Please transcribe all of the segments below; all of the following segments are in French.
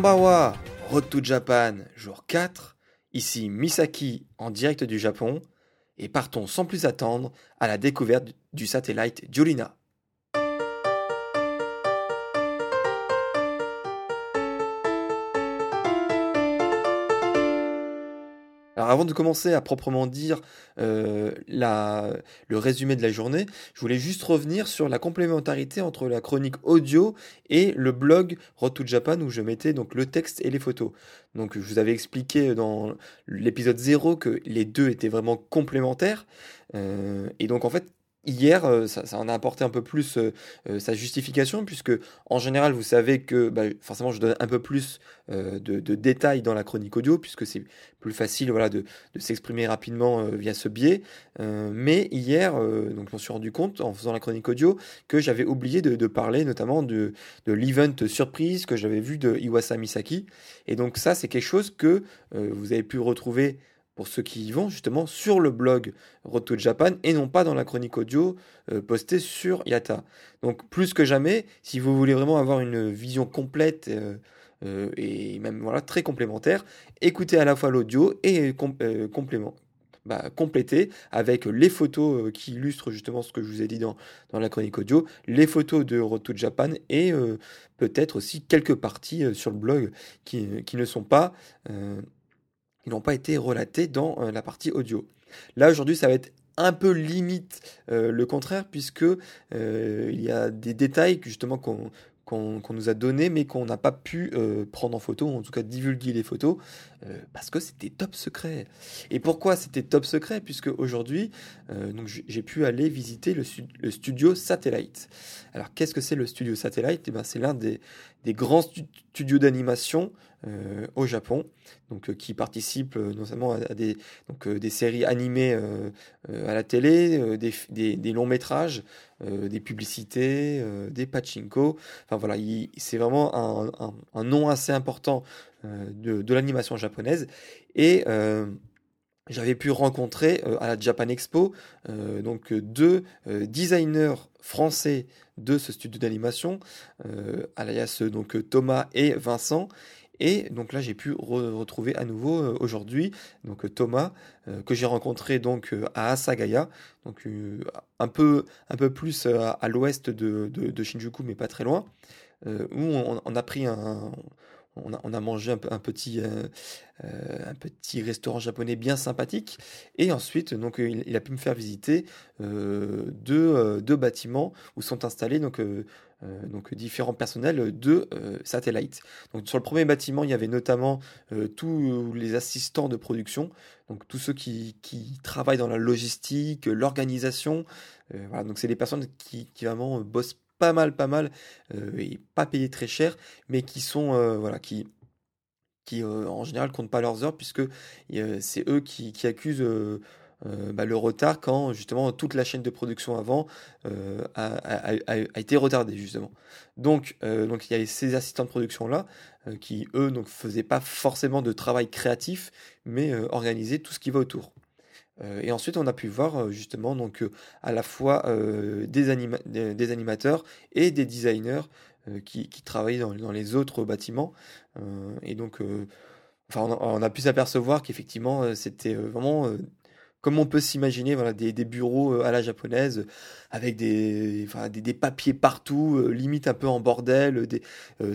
Kambawa, Road to Japan, jour 4. Ici Misaki en direct du Japon. Et partons sans plus attendre à la découverte du satellite Jolina. Avant de commencer à proprement dire euh, le résumé de la journée, je voulais juste revenir sur la complémentarité entre la chronique audio et le blog Road to Japan où je mettais donc le texte et les photos. Donc je vous avais expliqué dans l'épisode 0 que les deux étaient vraiment complémentaires. Euh, et donc en fait, Hier, euh, ça, en a apporté un peu plus euh, euh, sa justification, puisque en général, vous savez que bah, forcément, je donne un peu plus de, de, détails dans la chronique audio, puisque c'est plus facile voilà, de, de s'exprimer rapidement via ce biais. mais hier, donc, je m'en suis rendu compte en faisant la chronique audio que j'avais oublié de, parler notamment de, de l'event surprise que j'avais vu de Iwasa Misaki. Et donc ça, c'est quelque chose que vous avez pu retrouver pour ceux qui y vont justement sur le blog Road to Japan et non pas dans la chronique audio euh, postée sur Yata. Donc plus que jamais, si vous voulez vraiment avoir une vision complète euh, euh, et même voilà très complémentaire, écoutez à la fois l'audio et complément. Bah, avec les photos qui illustrent justement ce que je vous ai dit dans, dans la chronique audio, les photos de Road to Japan et peut-être aussi quelques parties sur le blog qui, qui ne sont pas ils n'ont pas été relatés dans euh, la partie audio. Là aujourd'hui ça va être un peu limite euh, le contraire puisque euh, il y a des détails justement qu'on nous a donné mais qu'on n'a pas pu prendre en photo, en tout cas divulguer les photos, parce que c'était top secret. Et pourquoi c'était top secret? Puisque aujourd'hui, j'ai pu aller visiter le, le studio Satellite. Alors qu'est-ce que c'est le studio Satellite? Eh ben, C'est l'un des, des grands studios d'animation euh, au Japon, donc euh, qui participent euh, notamment à, des, donc, des séries animées à la télé, des, des, longs métrages, des publicités, des pachinko. Enfin voilà, c'est vraiment un, un, nom assez important de, de l'animation japonaise. Et j'avais pu rencontrer à la Japan Expo donc deux designers français de ce studio d'animation, euh, alias donc Thomas et Vincent. Et donc là, j'ai pu retrouver à nouveau euh, aujourd'hui donc Thomas euh, que j'ai rencontré donc à Asagaya, donc un peu un peu plus à, l'ouest de, de, Shinjuku, mais pas très loin, où on, a pris un on a, mangé un, petit, euh, euh, un petit restaurant japonais bien sympathique. Et ensuite, donc, il, a pu me faire visiter euh, deux, deux, bâtiments où sont installés donc, donc, différents personnels de Satellite. Donc, sur le premier bâtiment, il y avait notamment tous les assistants de production, donc tous ceux qui, qui travaillent dans la logistique, l'organisation. voilà, donc, c'est des personnes qui, qui vraiment bossent pas mal, pas mal, euh, et pas payés très cher, mais qui sont, euh, voilà, qui, qui euh, en général comptent pas leurs heures, puisque c'est eux qui, accusent bah, le retard quand justement toute la chaîne de production avant a, a, été retardée justement. Donc, donc il y a ces assistants de production là qui eux donc faisaient pas forcément de travail créatif, mais organisaient tout ce qui va autour. Euh, et ensuite, on a pu voir euh, justement donc euh, à la fois des, des, animateurs et des designers qui, travaillaient dans, dans, les autres bâtiments. et donc, enfin, on a, pu s'apercevoir qu'effectivement, c'était vraiment comme on peut s'imaginer, voilà, des, bureaux à la japonaise avec des, des, papiers partout, limite un peu en bordel. Des,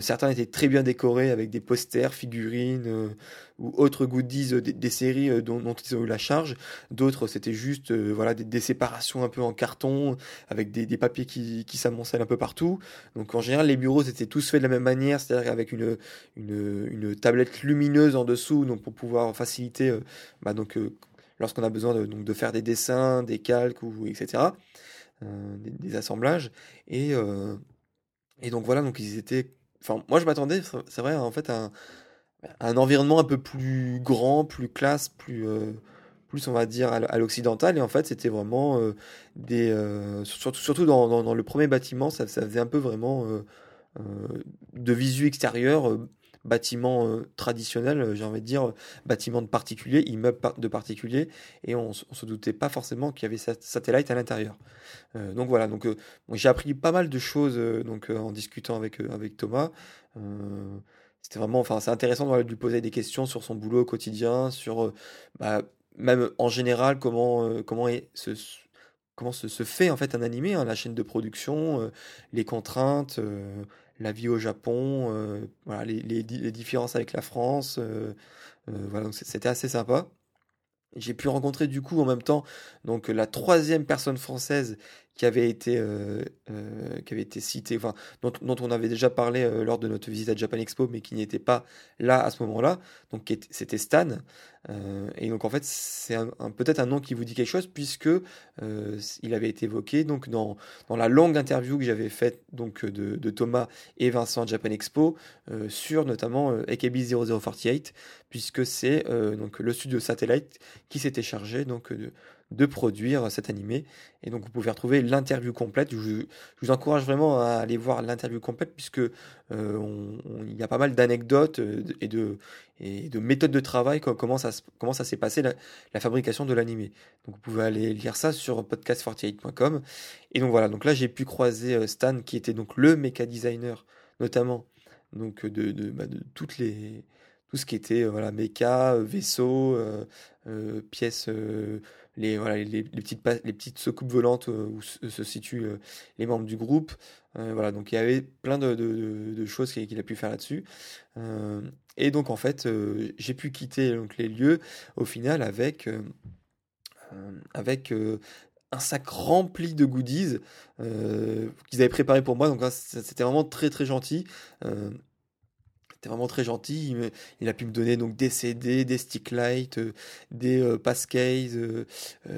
certains étaient très bien décorés avec des posters, figurines ou autres goodies des, séries dont, ils ont eu la charge. D'autres, c'était juste voilà, des, séparations un peu en carton avec des, papiers qui, s'amoncellent un peu partout. Donc en général, les bureaux étaient tous faits de la même manière, c'est-à-dire avec une, une, une, tablette lumineuse en dessous, donc pour pouvoir faciliter bah, donc, lorsqu'on a besoin de, donc, de faire des dessins, des calques, ou, etc., euh, des, assemblages. Et, euh, et donc voilà, donc ils étaient. Enfin, moi je m'attendais, c'est vrai, en fait, à un, environnement un peu plus grand, plus classe, plus. Euh, plus on va dire à l'occidental et en fait c'était vraiment des surtout surtout dans, dans, le premier bâtiment ça, ça faisait un peu vraiment de visu extérieur bâtiment euh, traditionnel, euh, j'ai envie de dire, bâtiment de particulier, immeuble de particulier, et on, ne se doutait pas forcément qu'il y avait satellite à l'intérieur. Euh, donc voilà, donc j'ai appris pas mal de choses donc en discutant avec avec Thomas. c'était vraiment, enfin, c'est intéressant de lui poser des questions sur son boulot au quotidien, sur bah, même en général comment comment comment se, se, fait en fait un animé, hein, la chaîne de production, les contraintes, la vie au Japon, euh, voilà, les, les, différences avec la France. Euh, euh, voilà, c'était assez sympa. J'ai pu rencontrer du coup en même temps donc la troisième personne française qui avait été, euh, euh, qui avait été cité, enfin, dont, on avait déjà parlé euh, lors de notre visite à Japan Expo, mais qui n'était pas là à ce moment-là. Donc c'était Stan. et donc en fait, c'est peut-être un nom qui vous dit quelque chose puisque il avait été évoqué donc dans, dans la longue interview que j'avais faite de, Thomas et Vincent à Japan Expo sur notamment AKB 0048 puisque c'est donc le studio Satellite qui s'était chargé donc de de produire cet animé. Et donc vous pouvez retrouver l'interview complète. Je, vous encourage vraiment à aller voir l'interview complète puisque euh, il y a pas mal d'anecdotes euh, et de, et de méthodes de travail, comment ça, comment ça s'est passé la, fabrication de l'animé. Donc vous pouvez aller lire ça sur podcast48.com. Et donc voilà, donc là j'ai pu croiser euh, Stan qui était donc le méca designer notamment donc de, de, bah, de toutes les tout ce qui était voilà méca, vaisseau, pièces les, voilà, les, petites, les petites soucoupes volantes euh, où se, situent euh, les membres du groupe. Euh, voilà, donc il y avait plein de, de, choses qu'il a pu faire là-dessus. et donc en fait, j'ai pu quitter donc, les lieux au final avec, avec un sac rempli de goodies qu'ils avaient préparé pour moi. Donc c'était vraiment très très gentil vraiment très gentil. Il, a pu me donner donc des CD, des stick light, euh, des euh, passkeys, euh,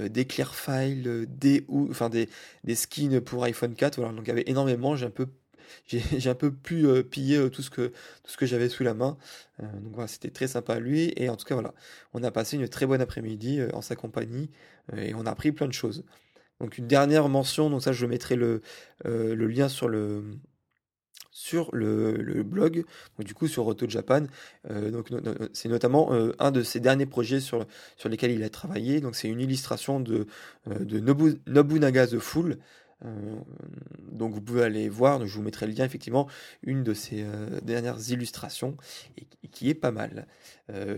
des clear files, des enfin des, des skins pour iPhone 4. Voilà, donc il y avait énormément. J'ai un peu j'ai un peu pu piller tout ce que tout ce que j'avais sous la main. donc voilà, c'était très sympa lui et en tout cas voilà, on a passé une très bonne après-midi en sa compagnie et on a appris plein de choses. Donc une dernière mention, donc ça je mettrai le, le lien sur le sur le, blog, donc du coup sur Roto Japan. Euh, donc c'est notamment euh, un de ses derniers projets sur, sur lesquels il a travaillé. Donc c'est une illustration de, euh, de Nobunaga the Fool. donc vous pouvez aller voir, je vous mettrai le lien effectivement, une de ses dernières illustrations et, qui est pas mal.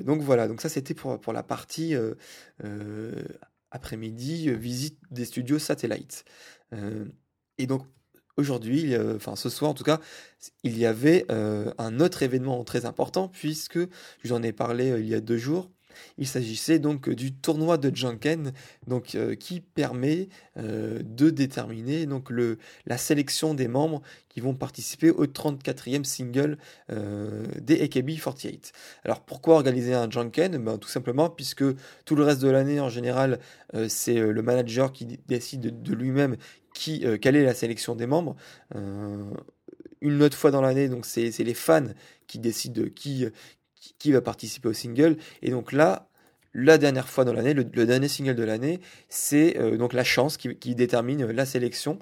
donc voilà, donc ça c'était pour, pour la partie après-midi visite des studios satellites. et donc aujourd'hui, enfin ce soir en tout cas, il y avait euh, un autre événement très important puisque je vous en ai parlé euh, il y a deux jours. Il s'agissait donc du tournoi de Janken, donc euh, qui permet de déterminer donc la sélection des membres qui vont participer au 34e single des AKB48. Alors pourquoi organiser un Janken ben, tout simplement puisque tout le reste de l'année en général c'est le manager qui décide de lui-même euh, quelle est la sélection des membres. Euh, une autre fois dans l'année, donc c'est les fans qui décident qui, va participer au single. Et donc là, la dernière fois dans l'année, le, dernier single de l'année, c'est euh, donc la chance qui, détermine la sélection.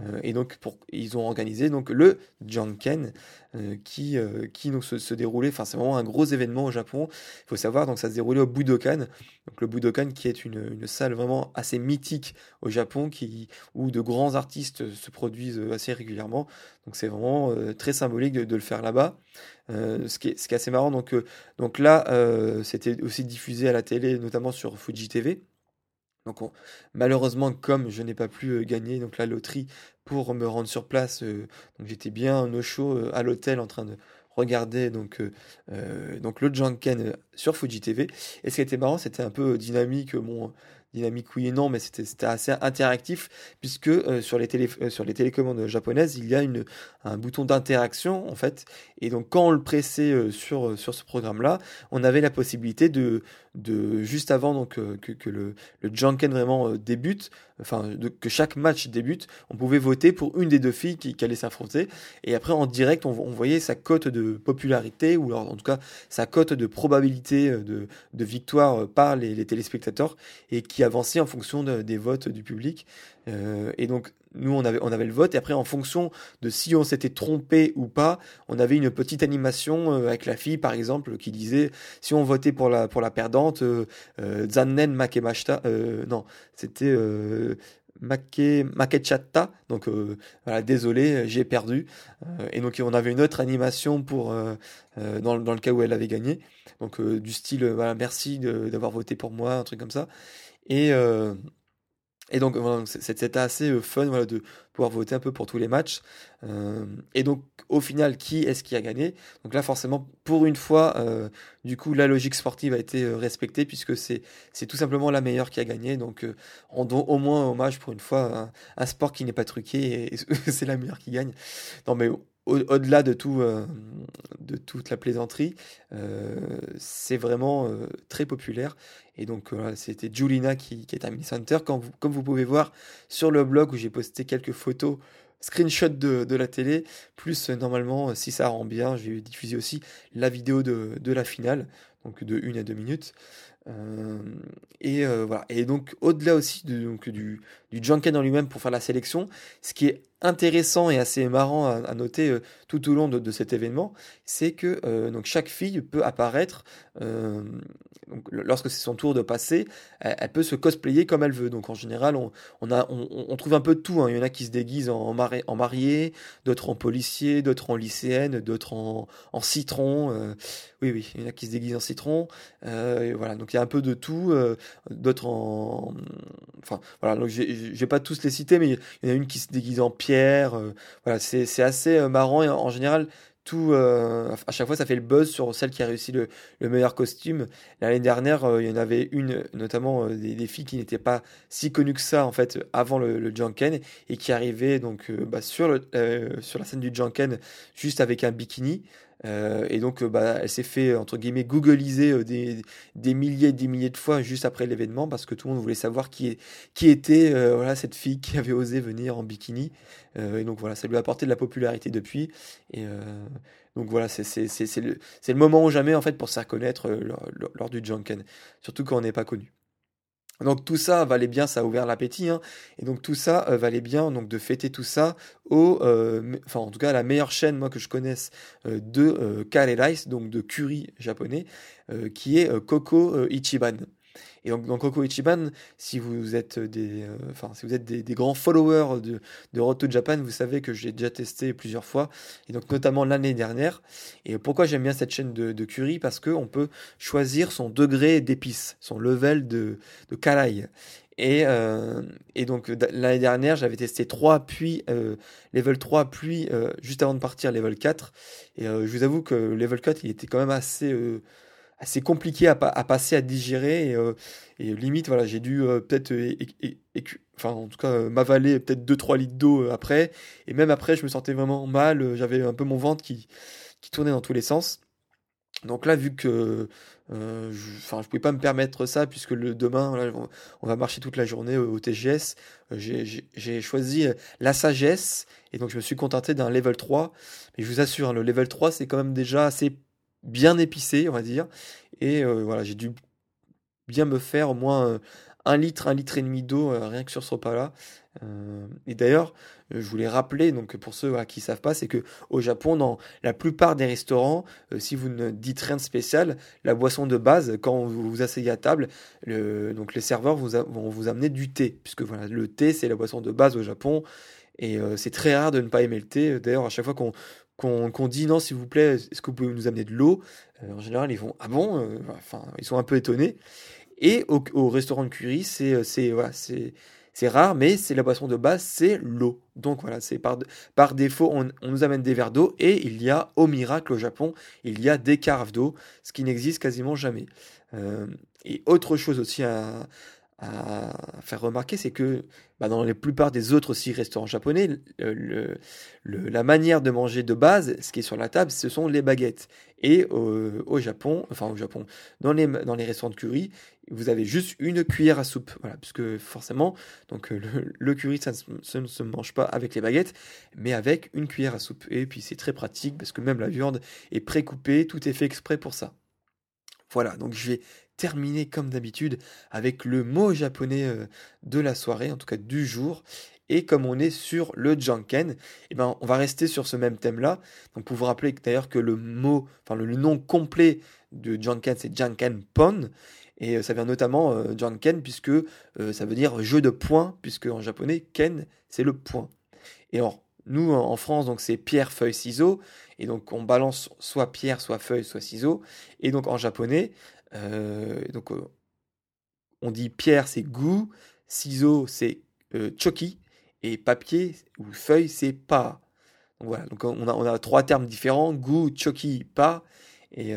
Euh, et donc, ils ont organisé donc le Janken euh, qui, euh, qui donc, se, déroulait. Enfin, c'est vraiment un gros événement au Japon. Il faut savoir, donc ça se déroulait au Budokan. Donc, le Budokan qui est une, une salle vraiment assez mythique au Japon qui, où de grands artistes se produisent assez régulièrement. Donc, c'est vraiment très symbolique de, le faire là-bas. ce, qui est, ce qui est assez marrant, donc, donc là, c'était aussi diffusé à la télé, notamment sur Fuji TV. Donc malheureusement, comme je n'ai pas pu gagner donc la loterie pour me rendre sur place, donc j'étais bien au show à l'hôtel en train de regarder donc, donc le Janken sur Fuji TV. Et ce qui était marrant, c'était un peu dynamique. Mon, dynamique oui et non, mais c'était assez interactif puisque euh, sur, les télé, euh, sur les télécommandes japonaises, il y a une, un bouton d'interaction en fait. Et donc quand on le pressait euh, sur, sur ce programme-là, on avait la possibilité de, de juste avant donc que, le, le Janken vraiment débute, enfin que chaque match débute, on pouvait voter pour une des deux filles qui, qui allait s'affronter. Et après en direct, on, on, voyait sa cote de popularité ou alors en tout cas sa cote de probabilité de, de victoire par les, les téléspectateurs et qui avancer en fonction des votes du public. Euh, et donc, nous, on avait, on avait le vote, et après, en fonction de si on s'était trompé ou pas, on avait une petite animation euh, avec la fille, par exemple, qui disait si on votait pour la, pour la perdante, euh, euh Zannen Makemashita, non, c'était Make, Makechatta, donc voilà, désolé, j'ai perdu. et donc, on avait une autre animation pour, dans, dans, le cas où elle avait gagné. Donc, du style, voilà, merci d'avoir voté pour moi, un truc comme ça. Et, euh, et donc, c'était assez euh, fun voilà, de pouvoir voter un peu pour tous les matchs. Euh, et donc, au final, qui est-ce qui a gagné? Donc là, forcément, pour une fois, du coup, la logique sportive a été respectée puisque c'est tout simplement la meilleure qui a gagné. Donc, rendons au moins hommage pour une fois à un, sport qui n'est pas truqué et, c'est la meilleure qui gagne. Non, mais au-delà de tout, euh, de toute la plaisanterie, euh, c'est vraiment euh, très populaire. Et donc c'était Julina qui, est à Mini Center. comme vous pouvez voir sur le blog où j'ai posté quelques photos, screenshots de, la télé, plus normalement, si ça rend bien, je vais diffuser aussi la vidéo de, de la finale, donc de 1 à 2 minutes. Et voilà. Et donc au-delà aussi de, donc, du, du Junken en lui-même pour faire la sélection, ce qui est intéressant et assez marrant à, noter euh, tout au long de, cet événement, c'est que euh, donc chaque fille peut apparaître euh, lorsque c'est son tour de passer, elle, peut se cosplayer comme elle veut. Donc en général, on, on a, on, trouve un peu de tout. Hein. Il y en a qui se déguisent en, mari en mariée, d'autres en policier, d'autres en lycéenne, d'autres en, en, citron. oui, oui, il y en a qui se déguisent en citron. Voilà, donc il y a un peu de tout. d'autres en, enfin voilà, donc je vais pas tous les citer, mais il y en a une qui se déguise en pierre euh, voilà, c'est assez euh, marrant et en, général, tout, euh, à chaque fois, ça fait le buzz sur celle qui a réussi le, meilleur costume. L'année dernière, il y en avait une, notamment des, filles qui n'étaient pas si connues que ça, en fait, avant le, le Janken, et qui arrivaient donc bah, sur, le, sur la scène du Janken juste avec un bikini. Euh, et donc, euh, bah, elle s'est fait, entre guillemets, googliser euh, des, des, milliers et des milliers de fois juste après l'événement parce que tout le monde voulait savoir qui, qui était voilà, cette fille qui avait osé venir en bikini. et donc, voilà, ça lui a apporté de la popularité depuis. Et donc, voilà, c'est le, le moment ou jamais, en fait, pour se reconnaître lors, lors, du Junken. Surtout quand on n'est pas connu. Donc tout ça valait bien, ça a ouvert l'appétit, hein. et donc tout ça euh, valait bien donc de fêter tout ça au, euh, enfin en tout cas la meilleure chaîne moi que je connaisse euh, de curry rice, donc de curry japonais, qui est Coco Ichiban. Et donc dans Coco Ichiban, si vous êtes des, euh, si vous êtes des, grands followers de, de Japan, vous savez que j'ai déjà testé plusieurs fois, et donc notamment l'année dernière. Et pourquoi j'aime bien cette chaîne de, de curry Parce qu'on peut choisir son degré d'épices, son level de, de euh, et, donc l'année dernière, j'avais testé 3, puis euh, level 3, puis juste avant de partir, level 4. Et je vous avoue que level 4, il était quand même assez assez compliqué à, passer, à digérer. Et, euh, limite, voilà, j'ai dû euh, peut-être, enfin, en tout cas, euh, m'avaler peut-être 2-3 litres d'eau après. Et même après, je me sentais vraiment mal. J'avais un peu mon ventre qui, qui tournait dans tous les sens. Donc là, vu que euh, je, je pouvais pas me permettre ça puisque le demain, on va marcher toute la journée au, TGS. j'ai choisi la sagesse et donc je me suis contenté d'un level 3. Mais je vous assure, hein, le level 3, c'est quand même déjà assez bien épicé, on va dire. Et euh, voilà, j'ai dû bien me faire au moins euh, un litre, un litre et demi d'eau, euh, rien que sur ce repas-là. et d'ailleurs, je voulais rappeler, donc pour ceux qui qui savent pas, c'est que au Japon, dans la plupart des restaurants, si vous ne dites rien de spécial, la boisson de base, quand vous vous asseyez à table, le, donc les serveurs vont vous amener du thé, puisque voilà, le thé c'est la boisson de base au Japon. Et c'est très rare de ne pas aimer le thé. D'ailleurs, à chaque fois qu'on qu'on dit non, s'il vous plaît, est-ce que vous pouvez nous amener de l'eau? Euh, En général, ils vont ah bon? Euh, Enfin, ils sont un peu étonnés. Et au, au restaurant de Curie, c'est c'est voilà, c'est rare, mais c'est la boisson de base, c'est l'eau. Donc voilà, c'est par, par défaut, on, on, nous amène des verres d'eau et il y a, au miracle, au Japon, il y a des carafes d'eau, ce qui n'existe quasiment jamais. Euh, et autre chose aussi à faire remarquer, c'est que bah, dans la plupart des autres aussi restaurants japonais, la manière de manger de base, ce qui est sur la table, ce sont les baguettes. Et au, Japon, enfin au Japon, dans les, dans les restaurants de curry, vous avez juste une cuillère à soupe. Voilà, puisque forcément, donc le, le curry, ça, ça, ne se mange pas avec les baguettes, mais avec une cuillère à soupe. Et puis c'est très pratique parce que même la viande est pré-coupée, tout est fait exprès pour ça. Voilà, donc je vais terminer comme d'habitude avec le mot japonais de la soirée, en tout cas du jour. Et comme on est sur le Janken, eh ben, on va rester sur ce même thème-là. Donc pour vous rappeler d'ailleurs que le mot, enfin le, nom complet de Janken, c'est Janken Pon. Et ça vient notamment euh, Janken puisque euh, ça veut dire jeu de points, puisque en japonais, Ken, c'est le point. Et nous, en France, donc c'est pierre, feuille, ciseaux. Et donc, on balance soit pierre, soit feuille, soit ciseaux. Et donc, en japonais, euh, donc, euh, on dit pierre, c'est gu, ciseaux, c'est euh, choki, et papier ou feuille, c'est pa. Donc voilà, donc on a, trois termes différents, gu, choki, pa. Et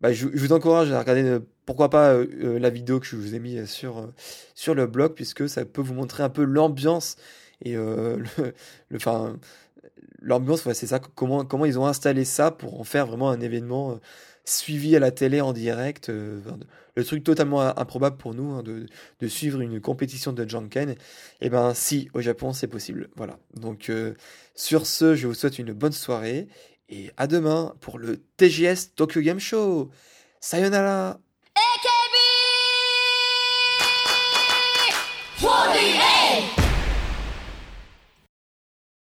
bah, je, vous encourage à regarder, pourquoi pas, la vidéo que je vous ai mis sur, sur le blog, puisque ça peut vous montrer un peu l'ambiance et euh, le, le, l'ambiance, c'est ça. Comment, comment ils ont installé ça pour en faire vraiment un événement euh, suivi à la télé en direct. Euh, le truc totalement improbable pour nous hein, de, de, suivre une compétition de Janken. Et eh ben, si, au Japon, c'est possible. Voilà. Donc, sur ce, je vous souhaite une bonne soirée et à demain pour le TGS Tokyo Game Show. Sayonara! AKB!